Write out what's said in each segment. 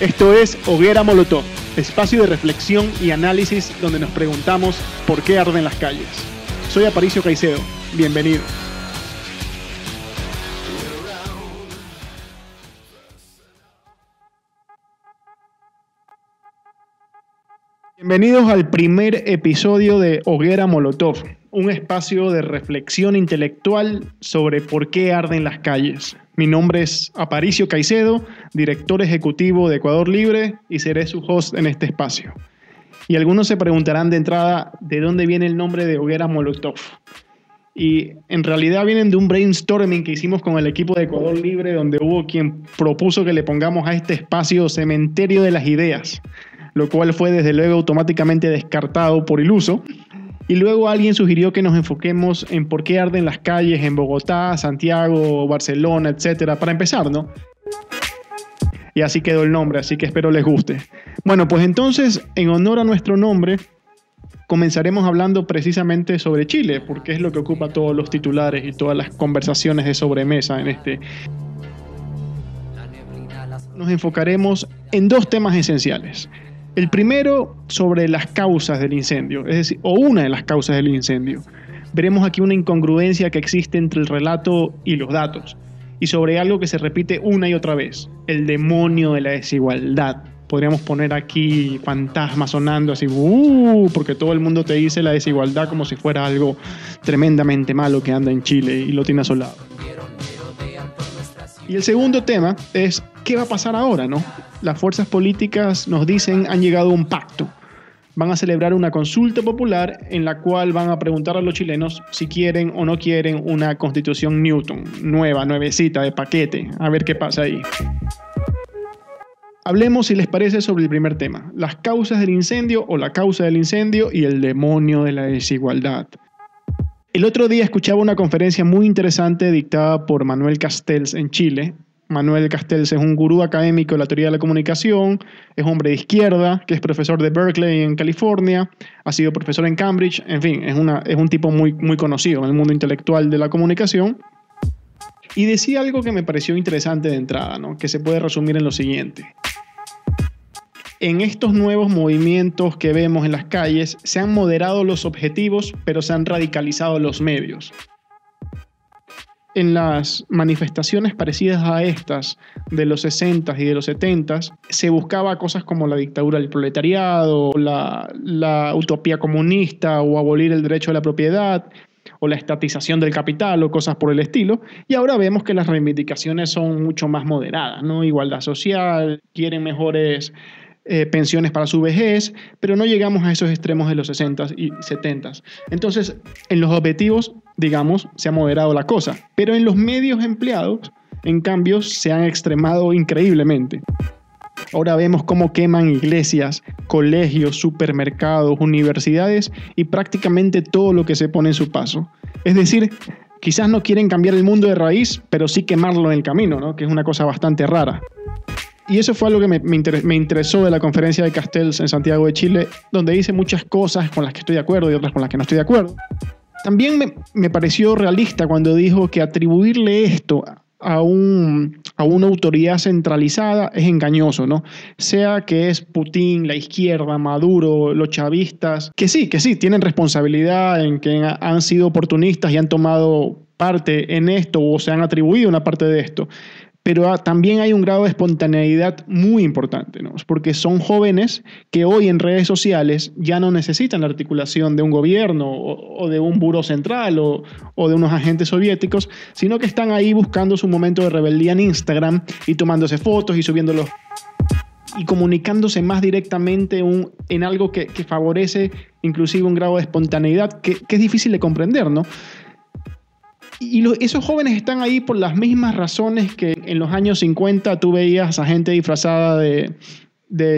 Esto es Hoguera Molotov, espacio de reflexión y análisis donde nos preguntamos por qué arden las calles. Soy Aparicio Caicedo, bienvenido. Bienvenidos al primer episodio de Hoguera Molotov, un espacio de reflexión intelectual sobre por qué arden las calles. Mi nombre es Aparicio Caicedo, director ejecutivo de Ecuador Libre y seré su host en este espacio. Y algunos se preguntarán de entrada de dónde viene el nombre de Hoguera Molotov. Y en realidad vienen de un brainstorming que hicimos con el equipo de Ecuador Libre, donde hubo quien propuso que le pongamos a este espacio cementerio de las ideas, lo cual fue desde luego automáticamente descartado por iluso. Y luego alguien sugirió que nos enfoquemos en por qué arden las calles en Bogotá, Santiago, Barcelona, etcétera, para empezar, ¿no? Y así quedó el nombre, así que espero les guste. Bueno, pues entonces, en honor a nuestro nombre, comenzaremos hablando precisamente sobre Chile, porque es lo que ocupa todos los titulares y todas las conversaciones de sobremesa en este. Nos enfocaremos en dos temas esenciales. El primero sobre las causas del incendio, es decir, o una de las causas del incendio. Veremos aquí una incongruencia que existe entre el relato y los datos, y sobre algo que se repite una y otra vez, el demonio de la desigualdad. Podríamos poner aquí fantasmas sonando así, uh, porque todo el mundo te dice la desigualdad como si fuera algo tremendamente malo que anda en Chile y lo tiene asolado. Y el segundo tema es qué va a pasar ahora, ¿no? Las fuerzas políticas nos dicen han llegado a un pacto. Van a celebrar una consulta popular en la cual van a preguntar a los chilenos si quieren o no quieren una constitución Newton, nueva, nuevecita, de paquete. A ver qué pasa ahí. Hablemos, si les parece, sobre el primer tema, las causas del incendio o la causa del incendio y el demonio de la desigualdad. El otro día escuchaba una conferencia muy interesante dictada por Manuel Castells en Chile. Manuel Castells es un gurú académico de la teoría de la comunicación, es hombre de izquierda, que es profesor de Berkeley en California, ha sido profesor en Cambridge, en fin, es, un tipo muy, muy conocido en el mundo intelectual de la comunicación. Y decía algo que me pareció interesante de entrada, ¿no? que se puede resumir en lo siguiente en estos nuevos movimientos que vemos en las calles se han moderado los objetivos, pero se han radicalizado los medios. En las manifestaciones parecidas a estas de los 60 y de los 70 se buscaba cosas como la dictadura del proletariado, la, la utopía comunista o abolir el derecho a la propiedad o la estatización del capital o cosas por el estilo. Y ahora vemos que las reivindicaciones son mucho más moderadas, ¿no? Igualdad social, quieren mejores eh, pensiones para su vejez, pero no llegamos a esos extremos de los 60 y 70. Entonces, en los objetivos, digamos, se ha moderado la cosa, pero en los medios empleados, en cambio, se han extremado increíblemente. Ahora vemos cómo queman iglesias, colegios, supermercados, universidades y prácticamente todo lo que se pone en su paso. Es decir, quizás no quieren cambiar el mundo de raíz, pero sí quemarlo en el camino, ¿no? que es una cosa bastante rara. Y eso fue algo que me, me, interesó de la conferencia de Castells en Santiago de Chile, donde dice muchas cosas con las que estoy de acuerdo y otras con las que no estoy de acuerdo. También me, me pareció realista cuando dijo que atribuirle esto a, un, a, una autoridad centralizada es engañoso, ¿no? Sea que es Putin, la izquierda, Maduro, los chavistas, que sí, que sí, tienen responsabilidad en que han sido oportunistas y han tomado parte en esto o se han atribuido una parte de esto pero también hay un grado de espontaneidad muy importante, ¿no? porque son jóvenes que hoy en redes sociales ya no necesitan la articulación de un gobierno o, de un buro central o, de unos agentes soviéticos, sino que están ahí buscando su momento de rebeldía en Instagram y tomándose fotos y subiéndolos y comunicándose más directamente en algo que, que, favorece inclusive un grado de espontaneidad que, que es difícil de comprender, ¿no? Y esos jóvenes están ahí por las mismas razones que en los años 50 tú veías a gente disfrazada de,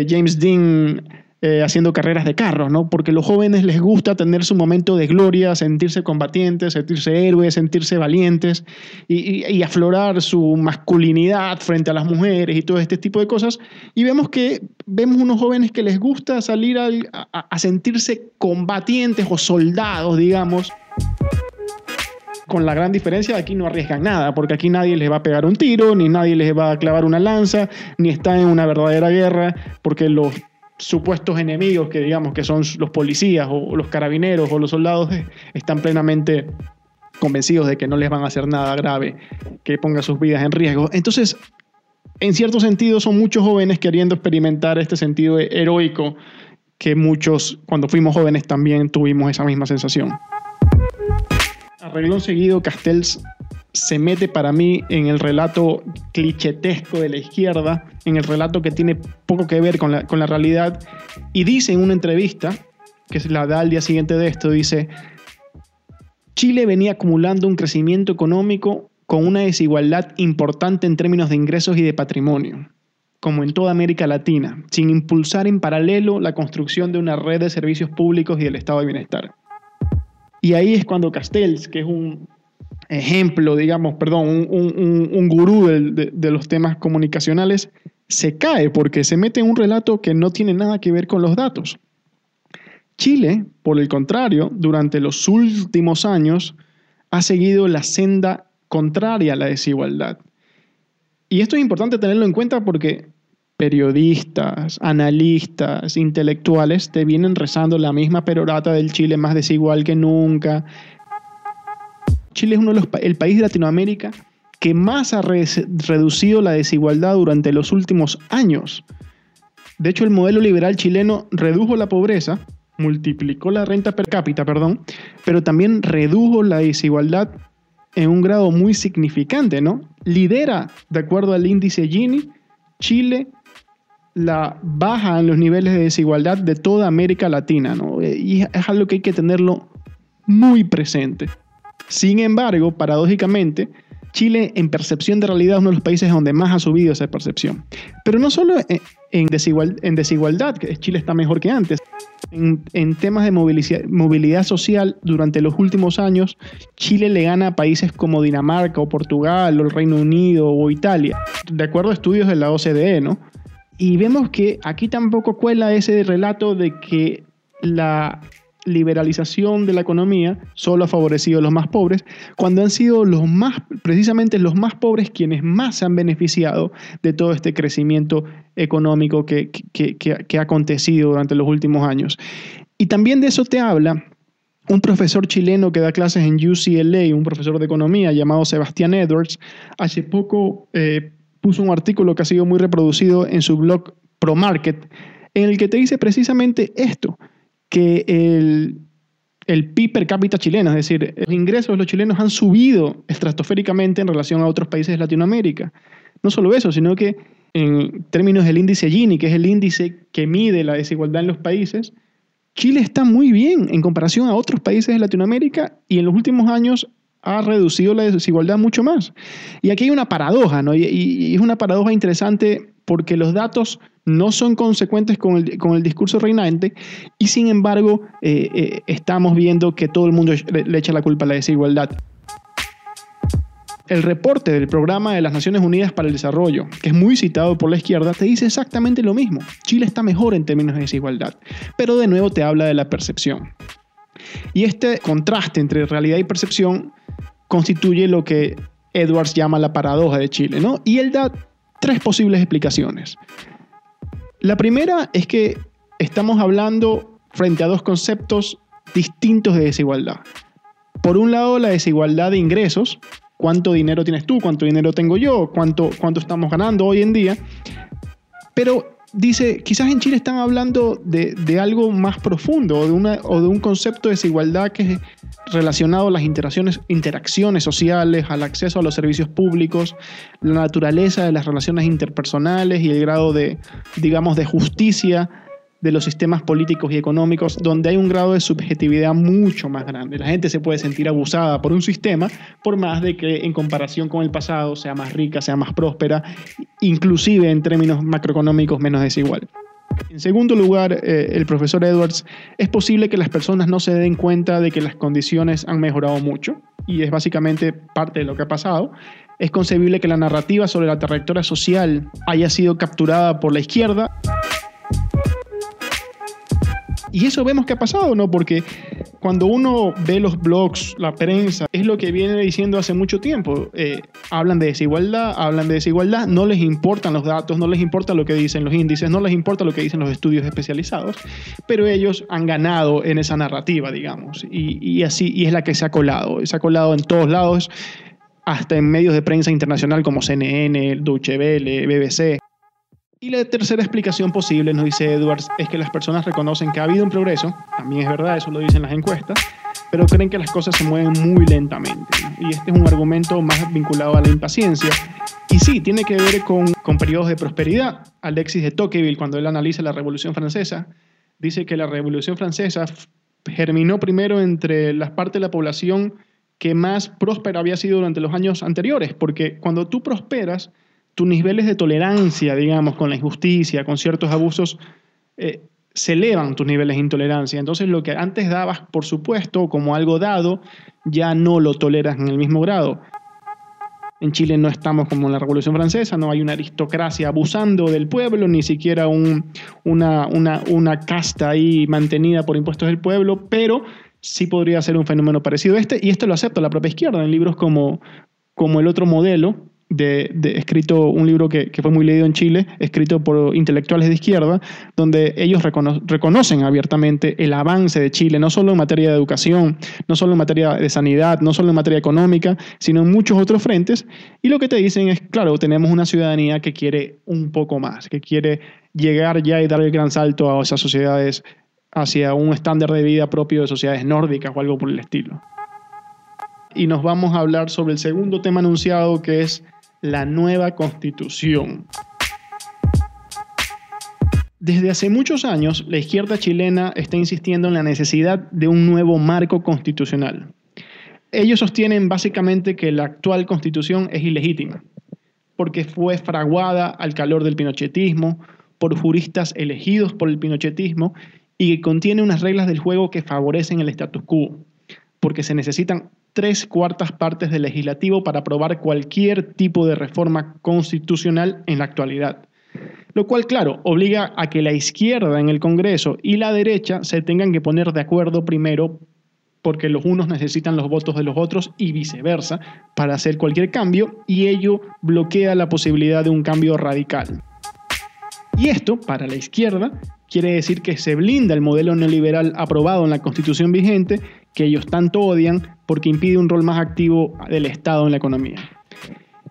James Dean eh, haciendo carreras de carros, ¿no? Porque a los jóvenes les gusta tener su momento de gloria, sentirse combatientes, sentirse héroes, sentirse valientes y, aflorar su masculinidad frente a las mujeres y todo este tipo de cosas. Y vemos que vemos unos jóvenes que les gusta salir a, a sentirse combatientes o soldados, digamos Con la gran diferencia de aquí no arriesgan nada, porque aquí nadie les va a pegar un tiro, ni nadie les va a clavar una lanza, ni está en una verdadera guerra, porque los supuestos enemigos que digamos que son los policías o los carabineros o los soldados eh, están plenamente convencidos de que no les van a hacer nada grave que ponga sus vidas en riesgo. Entonces, en cierto sentido, son muchos jóvenes queriendo experimentar este sentido heroico que muchos, cuando fuimos jóvenes, también tuvimos esa misma sensación. Arreglón seguido, Castells se mete para mí en el relato clichetesco de la izquierda, en el relato que tiene poco que ver con la, con la realidad, y dice en una entrevista, que se la da al día siguiente de esto, dice, Chile venía acumulando un crecimiento económico con una desigualdad importante en términos de ingresos y de patrimonio, como en toda América Latina, sin impulsar en paralelo la construcción de una red de servicios públicos y del estado de bienestar. Y ahí es cuando Castells, que es un ejemplo, digamos, perdón, un, gurú de, de los temas comunicacionales, se cae porque se mete en un relato que no tiene nada que ver con los datos. Chile, por el contrario, durante los últimos años ha seguido la senda contraria a la desigualdad. Y esto es importante tenerlo en cuenta porque periodistas, analistas, intelectuales te vienen rezando la misma perorata del Chile más desigual que nunca. Chile es uno de los el país de Latinoamérica que más ha reducido la desigualdad durante los últimos años. De hecho, el modelo liberal chileno redujo la pobreza multiplicó la renta per cápita, perdón, pero también redujo la desigualdad en un grado muy significante, ¿no? Lidera, de acuerdo al índice Gini, Chile la baja en los niveles de desigualdad de toda América Latina, ¿no? Y es algo que hay que tenerlo muy presente. Sin embargo, paradójicamente, Chile en percepción de realidad es uno de los países donde más ha subido esa percepción. Pero no solo en, desigualdad, que Chile está mejor que antes. En, temas de movilidad, social, durante los últimos años, Chile le gana a países como Dinamarca o Portugal o el Reino Unido o Italia, de acuerdo a estudios de la OCDE, ¿no? Y vemos que aquí tampoco cuela ese relato de que la liberalización de la economía solo ha favorecido a los más pobres, cuando han sido los más, precisamente los más pobres quienes más se han beneficiado de todo este crecimiento económico que, que ha acontecido durante los últimos años. Y también de eso te habla un profesor chileno que da clases en UCLA, un profesor de economía llamado Sebastián Edwards, hace poco eh, puso un artículo que ha sido muy reproducido en su blog ProMarket, en el que te dice precisamente esto, que el, el PIB per cápita chileno, es decir, los ingresos de los chilenos han subido estratosféricamente en relación a otros países de Latinoamérica. No solo eso, sino que en términos del índice Gini, que es el índice que mide la desigualdad en los países, Chile está muy bien en comparación a otros países de Latinoamérica y en los últimos años ha reducido la desigualdad mucho más. Y aquí hay una paradoja, ¿no? y es una paradoja interesante porque los datos no son consecuentes con el, discurso reinante y sin embargo eh, eh, estamos viendo que todo el mundo le, echa la culpa a la desigualdad. El reporte del Programa de las Naciones Unidas para el Desarrollo, que es muy citado por la izquierda, te dice exactamente lo mismo. Chile está mejor en términos de desigualdad, pero de nuevo te habla de la percepción. Y este contraste entre realidad y percepción constituye lo que Edwards llama la paradoja de Chile, ¿no? Y él da tres posibles explicaciones. La primera es que estamos hablando frente a dos conceptos distintos de desigualdad. Por un lado, la desigualdad de ingresos, cuánto dinero tienes tú, cuánto dinero tengo yo, cuánto, cuánto estamos ganando hoy en día. Pero dice, quizás en Chile están hablando de, algo más profundo o de, una, o de un concepto de desigualdad que es relacionado a las interacciones, interacciones sociales, al acceso a los servicios públicos, la naturaleza de las relaciones interpersonales y el grado de, digamos, de justicia de los sistemas políticos y económicos donde hay un grado de subjetividad mucho más grande. La gente se puede sentir abusada por un sistema por más de que en comparación con el pasado sea más rica, sea más próspera, inclusive en términos macroeconómicos menos desigual. En segundo lugar, eh, el profesor Edwards, es posible que las personas no se den cuenta de que las condiciones han mejorado mucho, y es básicamente parte de lo que ha pasado. Es concebible que la narrativa sobre la trayectoria social haya sido capturada por la izquierda y eso vemos que ha pasado, ¿no? Porque cuando uno ve los blogs, la prensa, es lo que viene diciendo hace mucho tiempo. Eh, hablan de desigualdad, hablan de desigualdad, no les importan los datos, no les importa lo que dicen los índices, no les importa lo que dicen los estudios especializados, pero ellos han ganado en esa narrativa, digamos, y, así, y es la que se ha colado, se ha colado en todos lados, hasta en medios de prensa internacional como CNN, Deutsche Welle, BBC. Y la tercera explicación posible, nos dice Edwards, es que las personas reconocen que ha habido un progreso, también es verdad, eso lo dicen las encuestas, pero creen que las cosas se mueven muy lentamente. Y este es un argumento más vinculado a la impaciencia. Y sí, tiene que ver con, con periodos de prosperidad. Alexis de Tocqueville, cuando él analiza la Revolución Francesa, dice que la Revolución Francesa germinó primero entre las partes de la población que más próspera había sido durante los años anteriores, porque cuando tú prosperas, tus niveles de tolerancia, digamos, con la injusticia, con ciertos abusos, eh, se elevan tus niveles de intolerancia. Entonces lo que antes dabas, por supuesto, como algo dado, ya no lo toleras en el mismo grado. En Chile no estamos como en la Revolución Francesa, no hay una aristocracia abusando del pueblo, ni siquiera una, una, una casta ahí mantenida por impuestos del pueblo, pero sí podría ser un fenómeno parecido a este, y esto lo acepta la propia izquierda en libros como, como El otro modelo, de, escrito un libro que, fue muy leído en Chile, escrito por intelectuales de izquierda, donde ellos reconocen abiertamente el avance de Chile, no solo en materia de educación, no solo en materia de sanidad, no solo en materia económica, sino en muchos otros frentes. Y lo que te dicen es, claro, tenemos una ciudadanía que quiere un poco más, que quiere llegar ya y dar el gran salto a esas sociedades hacia un estándar de vida propio de sociedades nórdicas o algo por el estilo. Y nos vamos a hablar sobre el segundo tema anunciado que es la nueva constitución. Desde hace muchos años, la izquierda chilena está insistiendo en la necesidad de un nuevo marco constitucional. Ellos sostienen básicamente que la actual constitución es ilegítima, porque fue fraguada al calor del pinochetismo, por juristas elegidos por el pinochetismo y que contiene unas reglas del juego que favorecen el status quo, porque se necesitan tres cuartas partes del legislativo para aprobar cualquier tipo de reforma constitucional en la actualidad. Lo cual, claro, obliga a que la izquierda en el Congreso y la derecha se tengan que poner de acuerdo primero porque los unos necesitan los votos de los otros y viceversa para hacer cualquier cambio y ello bloquea la posibilidad de un cambio radical. Y esto, para la izquierda, quiere decir que se blinda el modelo neoliberal aprobado en la constitución vigente que ellos tanto odian porque impide un rol más activo del Estado en la economía.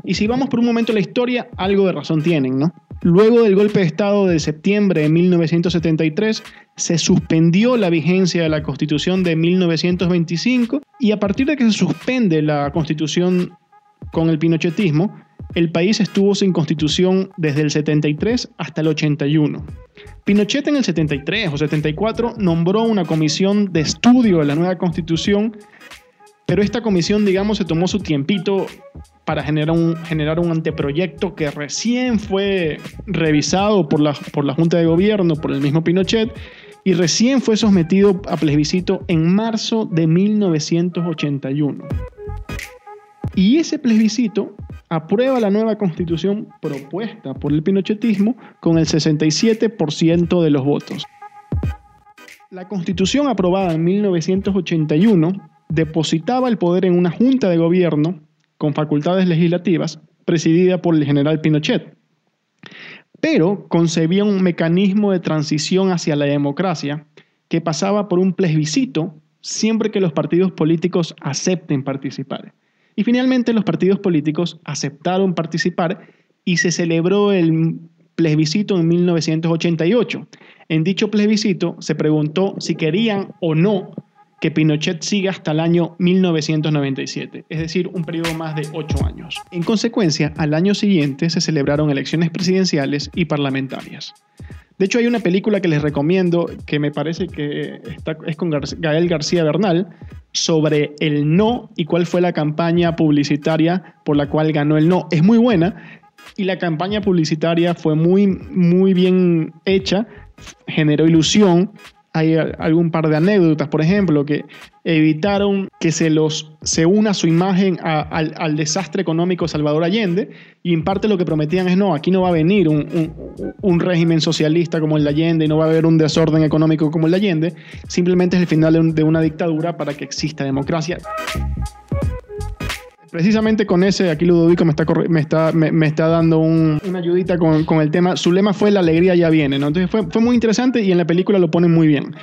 Y si vamos por un momento a la historia, algo de razón tienen, ¿no? Luego del golpe de Estado de septiembre de 1973, se suspendió la vigencia de la Constitución de 1925 y a partir de que se suspende la Constitución con el pinochetismo, el país estuvo sin constitución desde el 73 hasta el 81. Pinochet en el 73 o 74 nombró una comisión de estudio de la nueva constitución, pero esta comisión, digamos, se tomó su tiempito para generar un, anteproyecto que recién fue revisado por la, por la Junta de Gobierno, por el mismo Pinochet, y recién fue sometido a plebiscito en marzo de 1981. Y ese plebiscito aprueba la nueva constitución propuesta por el pinochetismo con el 67% de los votos. La constitución aprobada en 1981 depositaba el poder en una junta de gobierno con facultades legislativas presidida por el general Pinochet, pero concebía un mecanismo de transición hacia la democracia que pasaba por un plebiscito siempre que los partidos políticos acepten participar. Y finalmente los partidos políticos aceptaron participar y se celebró el plebiscito en 1988. En dicho plebiscito se preguntó si querían o no que Pinochet siga hasta el año 1997, es decir, un periodo más de ocho años. En consecuencia, al año siguiente se celebraron elecciones presidenciales y parlamentarias. De hecho, hay una película que les recomiendo que me parece que es con Gael García Bernal sobre el no y cuál fue la campaña publicitaria por la cual ganó el no. Es muy buena y la campaña publicitaria fue muy, muy bien hecha, generó ilusión. Hay algún par de anécdotas, por ejemplo, que evitaron que se los se una su imagen al, desastre económico Salvador Allende y en parte lo que prometían es no, aquí no va a venir un, régimen socialista como el de Allende y no va a haber un desorden económico como el de Allende, simplemente es el final de, una dictadura para que exista democracia. Precisamente con ese, aquí Ludovico me está, me está, me, está dando una ayudita con, el tema. Su lema fue La alegría ya viene, ¿no? Entonces fue, fue muy interesante y en la película lo ponen muy bien.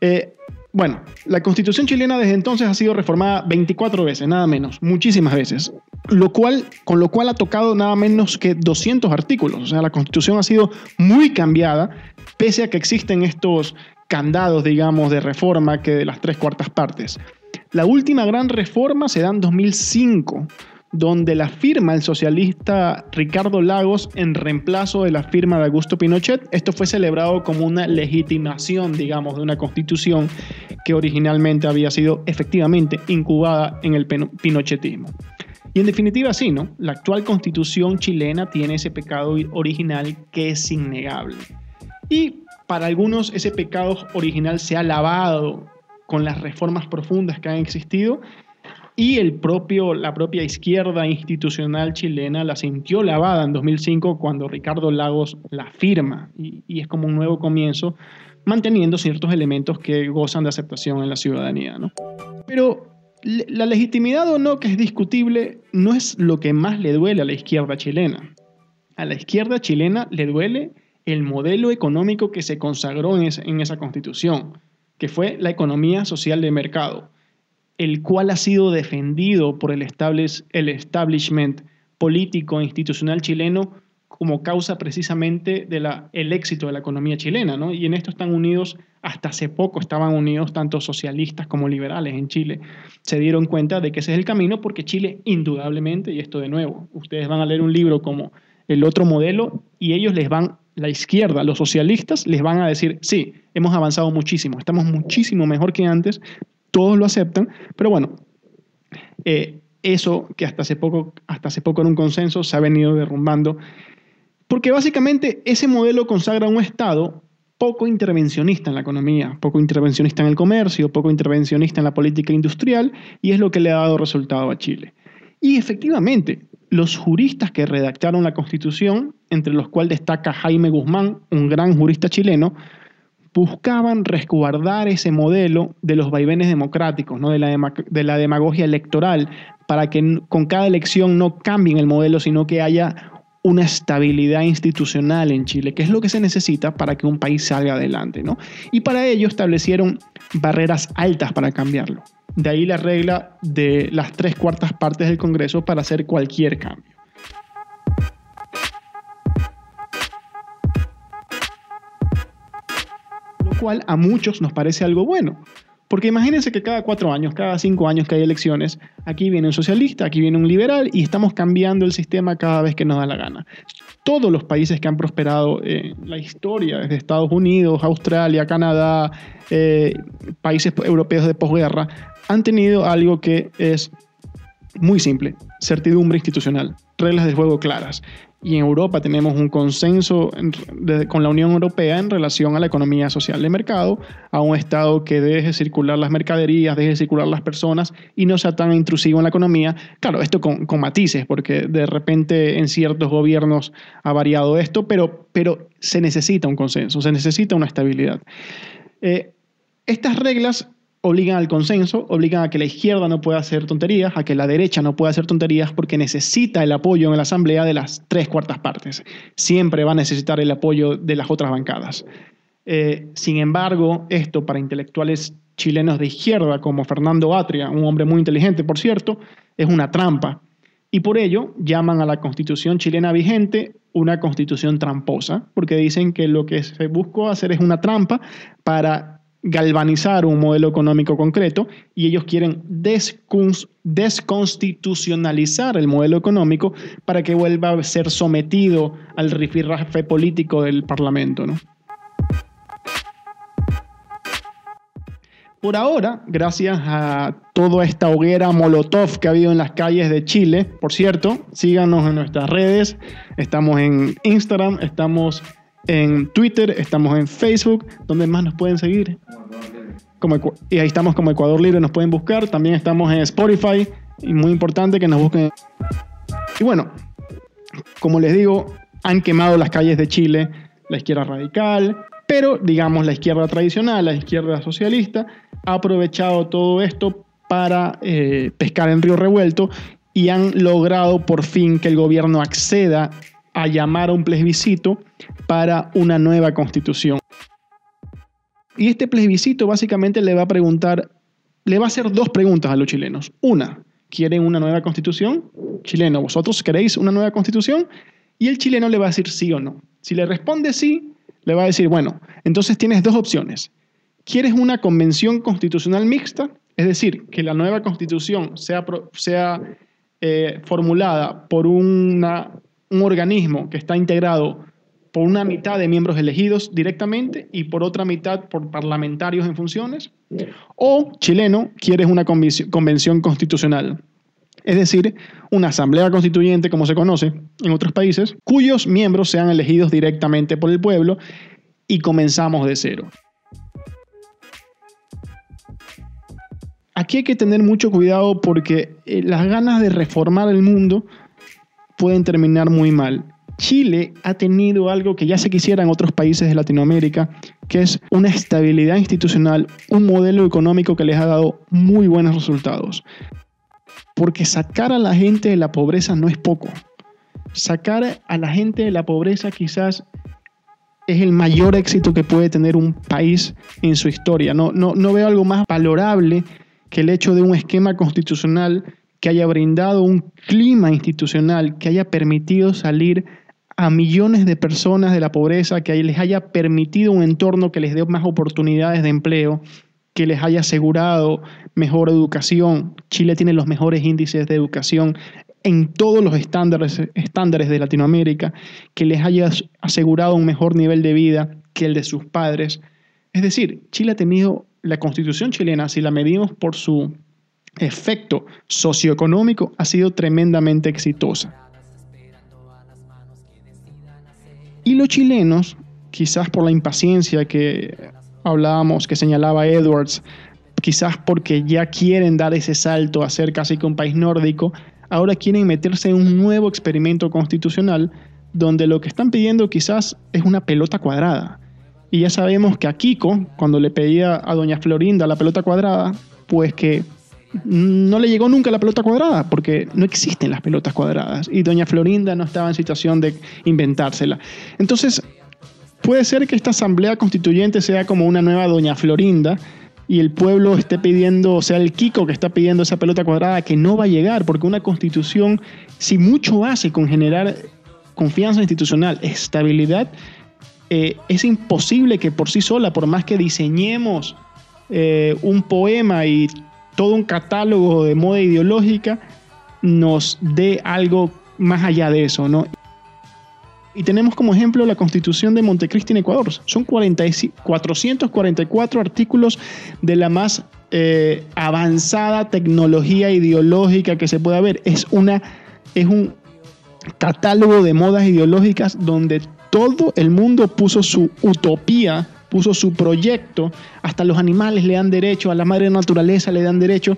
Eh, bueno, la constitución chilena desde entonces ha sido reformada 24 veces, nada menos, muchísimas veces, lo cual, con lo cual ha tocado nada menos que 200 artículos. O sea, la constitución ha sido muy cambiada, pese a que existen estos candados, digamos, de reforma que de las tres cuartas partes. La última gran reforma se da en 2005 donde la firma el socialista Ricardo Lagos en reemplazo de la firma de Augusto Pinochet. Esto fue celebrado como una legitimación, digamos, de una constitución que originalmente había sido efectivamente incubada en el pinochetismo. Y en definitiva, sí, ¿no? La actual constitución chilena tiene ese pecado original que es innegable. Y para algunos ese pecado original se ha lavado con las reformas profundas que han existido y el propio, la propia izquierda institucional chilena la sintió lavada en 2005 cuando Ricardo Lagos la firma y, es como un nuevo comienzo manteniendo ciertos elementos que gozan de aceptación en la ciudadanía. ¿no? Pero la legitimidad o no que es discutible no es lo que más le duele a la izquierda chilena. A la izquierda chilena le duele el modelo económico que se consagró en esa constitución, que fue la economía social de mercado el cual ha sido defendido por el, establishment político e institucional chileno como causa precisamente del éxito de la economía chilena, ¿no? Y en esto están unidos, hasta hace poco estaban unidos tanto socialistas como liberales en Chile. Se dieron cuenta de que ese es el camino porque Chile indudablemente, y esto de nuevo, ustedes van a leer un libro como El otro modelo y ellos les van, la izquierda, los socialistas, les van a decir, sí, hemos avanzado muchísimo, estamos muchísimo mejor que antes, todos lo aceptan, pero bueno, eh, eso que hasta hace, poco, hasta hace poco era un consenso se ha venido derrumbando, porque básicamente ese modelo consagra un Estado poco intervencionista en la economía, poco intervencionista en el comercio, poco intervencionista en la política industrial, y es lo que le ha dado resultado a Chile. Y efectivamente, los juristas que redactaron la Constitución, entre los cuales destaca Jaime Guzmán, un gran jurista chileno, buscaban resguardar ese modelo de los vaivenes democráticos, ¿no? de, la de la demagogia electoral, para que con cada elección no cambien el modelo, sino que haya una estabilidad institucional en Chile, que es lo que se necesita para que un país salga adelante. ¿no? Y para ello establecieron barreras altas para cambiarlo. De ahí la regla de las tres cuartas partes del Congreso para hacer cualquier cambio. cual a muchos nos parece algo bueno. Porque imagínense que cada cuatro años, cada cinco años que hay elecciones, aquí viene un socialista, aquí viene un liberal y estamos cambiando el sistema cada vez que nos da la gana. Todos los países que han prosperado en la historia, desde Estados Unidos, Australia, Canadá, eh, países europeos de posguerra, han tenido algo que es muy simple, certidumbre institucional, reglas de juego claras y en Europa tenemos un consenso con la Unión Europea en relación a la economía social de mercado, a un Estado que deje circular las mercaderías, deje circular las personas y no sea tan intrusivo en la economía. Claro, esto con, matices, porque de repente en ciertos gobiernos ha variado esto, pero, pero se necesita un consenso, se necesita una estabilidad. Eh, estas reglas obligan al consenso, obligan a que la izquierda no pueda hacer tonterías, a que la derecha no pueda hacer tonterías porque necesita el apoyo en la asamblea de las tres cuartas partes. Siempre va a necesitar el apoyo de las otras bancadas. Eh, sin embargo, esto para intelectuales chilenos de izquierda como Fernando Atria, un hombre muy inteligente, por cierto, es una trampa. Y por ello llaman a la constitución chilena vigente una constitución tramposa, porque dicen que lo que se buscó hacer es una trampa para galvanizar un modelo económico concreto y ellos quieren desconstitucionalizar el modelo económico para que vuelva a ser sometido al rifirrafe político del Parlamento. Por ahora, gracias a toda esta hoguera Molotov que ha habido en las calles de Chile, por cierto, síganos en nuestras redes, estamos en Instagram, estamos en Twitter, estamos en Facebook, donde más nos pueden seguir. como, y ahí estamos como Ecuador Libre, nos pueden buscar. También estamos en Spotify y muy importante que nos busquen. Y bueno, como les digo, han quemado las calles de Chile la izquierda radical, pero digamos la izquierda tradicional, la izquierda socialista, ha aprovechado todo esto para eh, pescar en río revuelto y han logrado por fin que el gobierno acceda a llamar a un plebiscito para una nueva constitución. Y este plebiscito básicamente le va a preguntar, le va a hacer dos preguntas a los chilenos. Una, ¿quieren una nueva constitución? Chileno, ¿vosotros queréis una nueva constitución? Y el chileno le va a decir sí o no. Si le responde sí, le va a decir, bueno, entonces tienes dos opciones. ¿Quieres una convención constitucional mixta? Es decir, que la nueva constitución sea, sea eh, formulada por una, un organismo que está integrado por una mitad de miembros elegidos directamente y por otra mitad por parlamentarios en funciones. O chileno, quieres una convención constitucional. Es decir, una asamblea constituyente, como se conoce en otros países, cuyos miembros sean elegidos directamente por el pueblo y comenzamos de cero. Aquí hay que tener mucho cuidado porque eh, las ganas de reformar el mundo pueden terminar muy mal. Chile ha tenido algo que ya se quisiera en otros países de Latinoamérica, que es una estabilidad institucional, un modelo económico que les ha dado muy buenos resultados. Porque sacar a la gente de la pobreza no es poco. Sacar a la gente de la pobreza quizás es el mayor éxito que puede tener un país en su historia. No, no, no veo algo más valorable que el hecho de un esquema constitucional que haya brindado un clima institucional que haya permitido salir a millones de personas de la pobreza, que les haya permitido un entorno que les dé más oportunidades de empleo, que les haya asegurado mejor educación. Chile tiene los mejores índices de educación en todos los estándares, estándares de Latinoamérica, que les haya asegurado un mejor nivel de vida que el de sus padres. Es decir, Chile ha tenido la constitución chilena, si la medimos por su efecto socioeconómico, ha sido tremendamente exitosa. Y los chilenos, quizás por la impaciencia que hablábamos, que señalaba Edwards, quizás porque ya quieren dar ese salto a ser casi que un país nórdico, ahora quieren meterse en un nuevo experimento constitucional donde lo que están pidiendo quizás es una pelota cuadrada. Y ya sabemos que a Kiko, cuando le pedía a doña Florinda la pelota cuadrada, pues que no le llegó nunca la pelota cuadrada, porque no existen las pelotas cuadradas y doña Florinda no estaba en situación de inventársela. Entonces, puede ser que esta asamblea constituyente sea como una nueva doña Florinda y el pueblo esté pidiendo, o sea, el Kiko que está pidiendo esa pelota cuadrada que no va a llegar, porque una constitución, si mucho hace con generar confianza institucional, estabilidad, eh, es imposible que por sí sola, por más que diseñemos eh, un poema y todo un catálogo de moda ideológica nos dé algo más allá de eso, ¿no? Y tenemos como ejemplo la Constitución de Montecristi en Ecuador. Son 444 artículos de la más eh, avanzada tecnología ideológica que se pueda ver. Es, una, es un catálogo de modas ideológicas donde todo el mundo puso su utopía puso su proyecto, hasta los animales le dan derecho, a la madre naturaleza le dan derecho,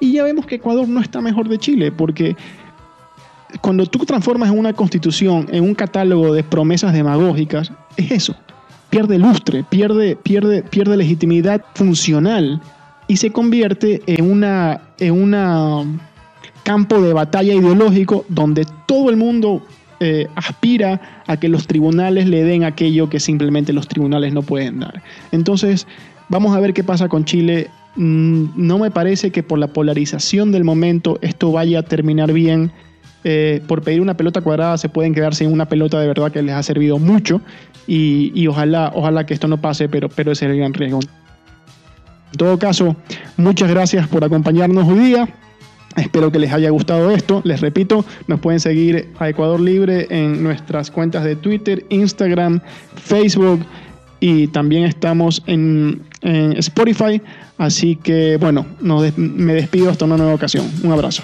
y ya vemos que Ecuador no está mejor de Chile, porque cuando tú transformas una constitución, en un catálogo de promesas demagógicas, es eso, pierde lustre, pierde, pierde, pierde legitimidad funcional y se convierte en una, en campo de batalla ideológico donde todo el mundo eh, aspira a que los tribunales le den aquello que simplemente los tribunales no pueden dar. Entonces, vamos a ver qué pasa con Chile. Mm, no me parece que por la polarización del momento esto vaya a terminar bien. Eh, por pedir una pelota cuadrada se pueden quedar sin una pelota de verdad que les ha servido mucho y, ojalá, ojalá que esto no pase, pero, pero ese es el gran riesgo. En todo caso, muchas gracias por acompañarnos hoy día. Espero que les haya gustado esto. Les repito, nos pueden seguir a Ecuador Libre en nuestras cuentas de Twitter, Instagram, Facebook y también estamos en, Spotify. Así que bueno, me despido hasta una nueva ocasión. Un abrazo.